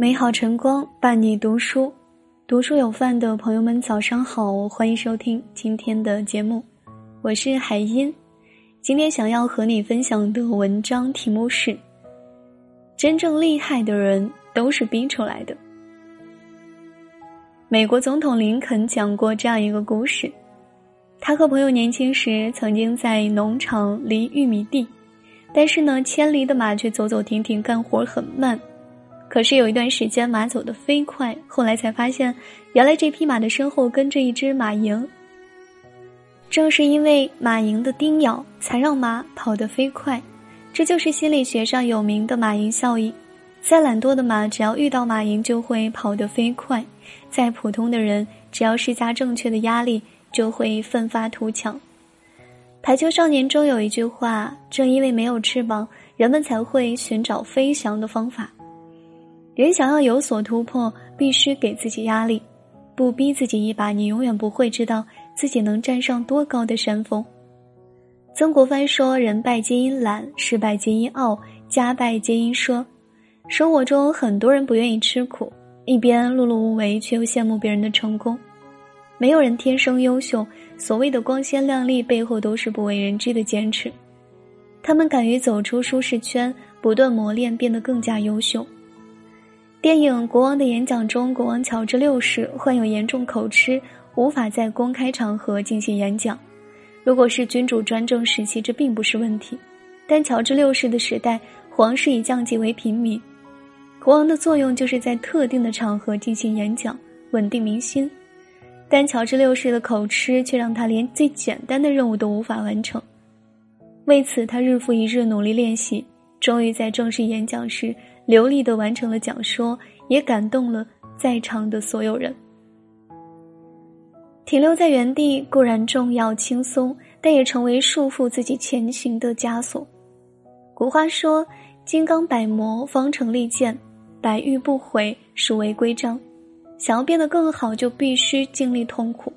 美好晨光伴你读书，读书有饭的朋友们早上好，欢迎收听今天的节目，我是海音。今天想要和你分享的文章题目是：真正厉害的人都是逼出来的。美国总统林肯讲过这样一个故事，他和朋友年轻时曾经在农场犁玉米地。但是呢，牵犁的马却走走停停，干活很慢。可是有一段时间，马走得飞快。后来才发现，原来这匹马的身后跟着一只马蝇。正是因为马蝇的叮咬，才让马跑得飞快。这就是心理学上有名的马蝇效应。再懒惰的马，只要遇到马蝇，就会跑得飞快；再普通的人，只要施加正确的压力，就会奋发图强。排球少年中有一句话：“正因为没有翅膀，人们才会寻找飞翔的方法。”人想要有所突破，必须给自己压力，不逼自己一把，你永远不会知道自己能站上多高的山峰。曾国藩说：“人败皆因懒，事败皆因傲，家败皆因奢。”生活中很多人不愿意吃苦，一边碌碌无为，却又羡慕别人的成功。没有人天生优秀，所谓的光鲜亮丽背后都是不为人知的坚持。他们敢于走出舒适圈，不断磨练，变得更加优秀。电影《国王的演讲》中，国王乔治六世患有严重口吃，无法在公开场合进行演讲。如果是君主专政时期，这并不是问题，但乔治六世的时代，皇室以降级为平民，国王的作用就是在特定的场合进行演讲，稳定民心。但乔治六世的口吃却让他连最简单的任务都无法完成。为此，他日复一日努力练习，终于在正式演讲时流利的完成了讲说，也感动了在场的所有人。停留在原地固然重要轻松，但也成为束缚自己前行的枷锁。古话说：“金刚百磨，方成利剑；百玉不毁，殊为规章。”想要变得更好，就必须经历痛苦。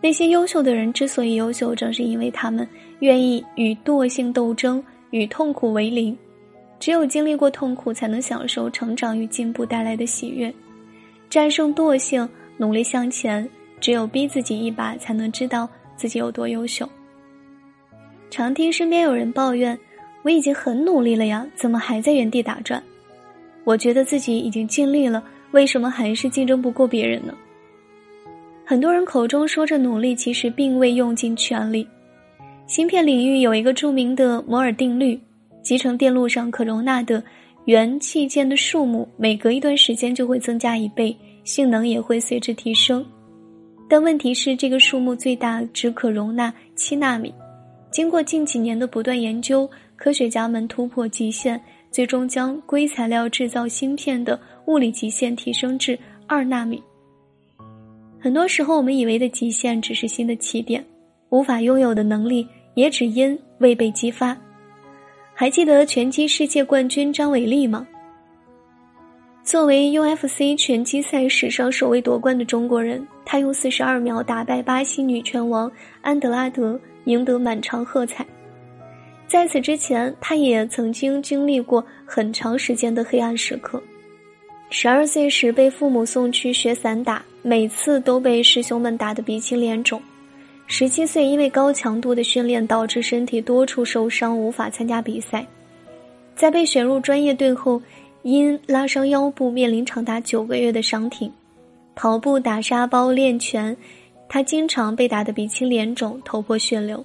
那些优秀的人之所以优秀，正是因为他们愿意与惰性斗争，与痛苦为邻。只有经历过痛苦，才能享受成长与进步带来的喜悦。战胜惰性，努力向前。只有逼自己一把，才能知道自己有多优秀。常听身边有人抱怨：“我已经很努力了呀，怎么还在原地打转？”我觉得自己已经尽力了。为什么还是竞争不过别人呢？很多人口中说着努力，其实并未用尽全力。芯片领域有一个著名的摩尔定律：集成电路上可容纳的元器件的数目，每隔一段时间就会增加一倍，性能也会随之提升。但问题是，这个数目最大只可容纳七纳米。经过近几年的不断研究，科学家们突破极限。最终将硅材料制造芯片的物理极限提升至二纳米。很多时候，我们以为的极限只是新的起点，无法拥有的能力也只因未被激发。还记得拳击世界冠军张伟丽吗？作为 UFC 拳击赛史上首位夺冠的中国人，他用四十二秒打败巴西女拳王安德拉德，赢得满场喝彩。在此之前，他也曾经经历过很长时间的黑暗时刻。十二岁时被父母送去学散打，每次都被师兄们打得鼻青脸肿。十七岁因为高强度的训练导致身体多处受伤，无法参加比赛。在被选入专业队后，因拉伤腰部，面临长达九个月的伤停。跑步、打沙包、练拳，他经常被打得鼻青脸肿、头破血流。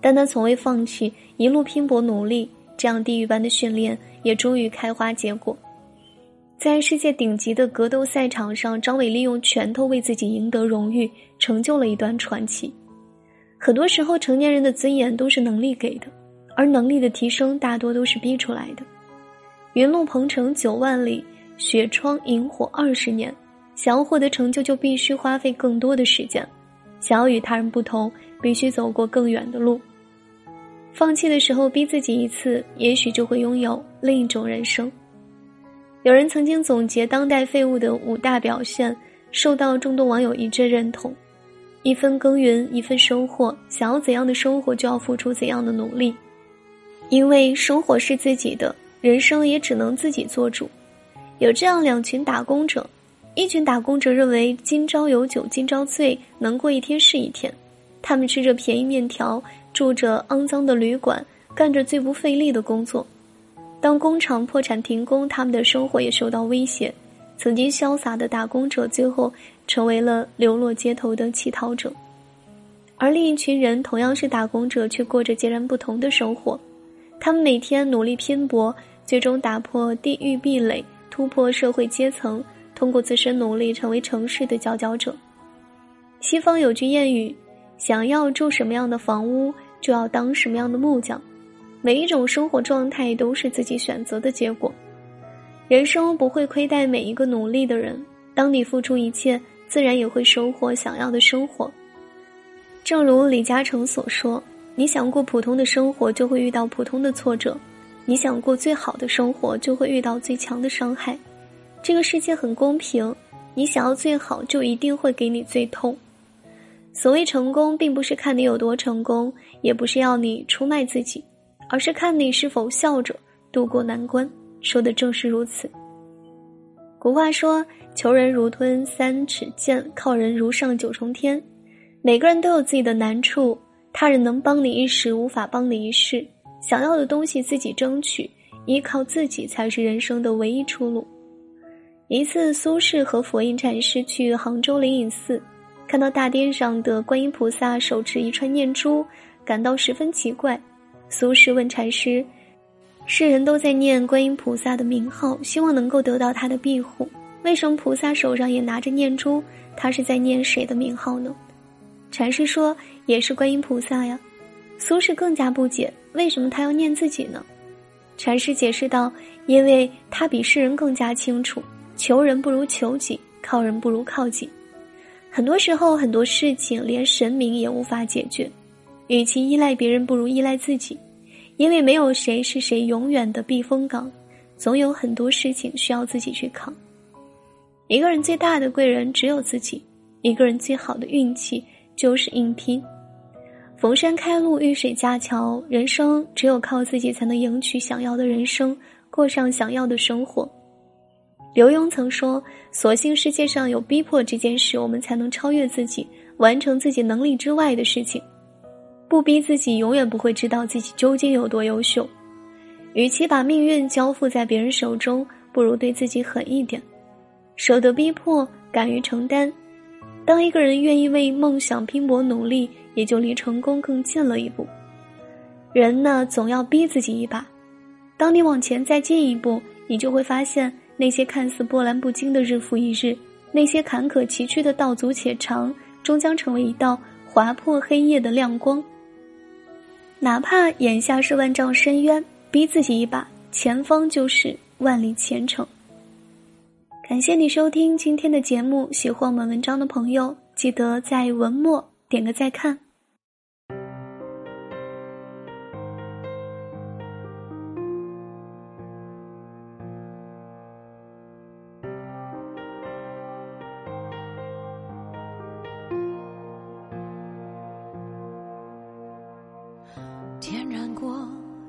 但他从未放弃，一路拼搏努力，这样地狱般的训练也终于开花结果。在世界顶级的格斗赛场上，张伟利用拳头为自己赢得荣誉，成就了一段传奇。很多时候，成年人的尊严都是能力给的，而能力的提升大多都是逼出来的。云路鹏程九万里，雪窗萤火二十年。想要获得成就，就必须花费更多的时间；想要与他人不同，必须走过更远的路。放弃的时候，逼自己一次，也许就会拥有另一种人生。有人曾经总结当代废物的五大表现，受到众多网友一致认同：一分耕耘一分收获，想要怎样的生活，就要付出怎样的努力。因为生活是自己的，人生也只能自己做主。有这样两群打工者，一群打工者认为今朝有酒今朝醉，能过一天是一天。他们吃着便宜面条，住着肮脏的旅馆，干着最不费力的工作。当工厂破产停工，他们的生活也受到威胁。曾经潇洒的打工者，最后成为了流落街头的乞讨者。而另一群人同样是打工者，却过着截然不同的生活。他们每天努力拼搏，最终打破地域壁垒，突破社会阶层，通过自身努力成为城市的佼佼者。西方有句谚语：“想要住什么样的房屋，就要当什么样的木匠。”每一种生活状态都是自己选择的结果。人生不会亏待每一个努力的人。当你付出一切，自然也会收获想要的生活。正如李嘉诚所说：“你想过普通的生活，就会遇到普通的挫折；你想过最好的生活，就会遇到最强的伤害。这个世界很公平，你想要最好，就一定会给你最痛。所谓成功，并不是看你有多成功，也不是要你出卖自己，而是看你是否笑着度过难关。说的正是如此。古话说：“求人如吞三尺剑，靠人如上九重天。”每个人都有自己的难处，他人能帮你一时，无法帮你一世。想要的东西自己争取，依靠自己才是人生的唯一出路。一次，苏轼和佛印禅师去杭州灵隐寺，看到大殿上的观音菩萨手持一串念珠，感到十分奇怪。苏轼问禅师：“世人都在念观音菩萨的名号，希望能够得到他的庇护，为什么菩萨手上也拿着念珠？他是在念谁的名号呢？”禅师说：“也是观音菩萨呀。”苏轼更加不解，为什么他要念自己呢？禅师解释道：“因为他比世人更加清楚，求人不如求己，靠人不如靠己。很多时候，很多事情连神明也无法解决，与其依赖别人，不如依赖自己。因为没有谁是谁永远的避风港，总有很多事情需要自己去扛。一个人最大的贵人只有自己，一个人最好的运气。”就是硬拼，逢山开路，遇水架桥。人生只有靠自己，才能赢取想要的人生，过上想要的生活。刘墉曾说：“所幸世界上有逼迫这件事，我们才能超越自己，完成自己能力之外的事情。不逼自己，永远不会知道自己究竟有多优秀。与其把命运交付在别人手中，不如对自己狠一点，舍得逼迫，敢于承担。”当一个人愿意为梦想拼搏努力，也就离成功更近了一步。人呢，总要逼自己一把。当你往前再进一步，你就会发现，那些看似波澜不惊的日复一日，那些坎坷崎岖的道阻且长，终将成为一道划破黑夜的亮光。哪怕眼下是万丈深渊，逼自己一把，前方就是万里前程。感谢你收听今天的节目，喜欢我们文章的朋友，记得在文末点个再看。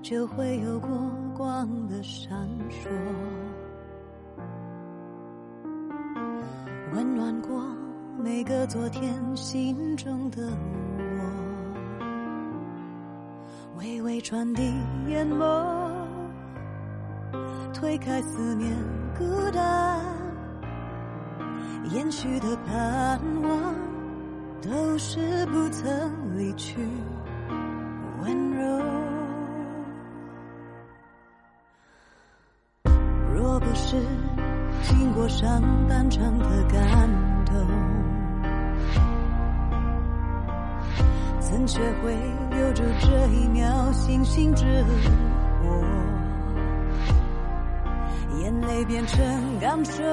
就会有过光的闪烁。温暖过每个昨天心中的我，微微传递眼眸，推开思念孤单，延续的盼望都是不曾离去温柔。是。经过上半场的感动，怎学会留住这一秒星星之火？眼泪变成感受，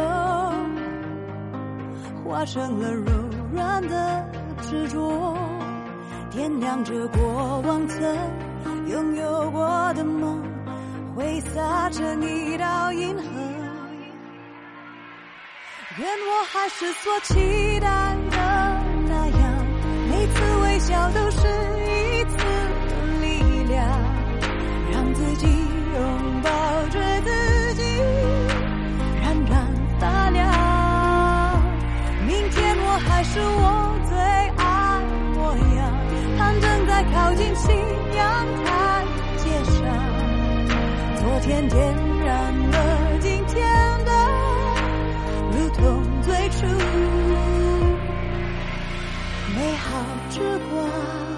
化成了柔软的执着，点亮着过往曾拥有过的梦，挥洒成一道银河。愿我还是所期待的那样，每次微笑都是一次力量，让自己拥抱着自己，冉冉发亮。明天我还是我最爱模样，攀登在靠近信阳台阶上，昨天点燃了今天。用最初美好之光。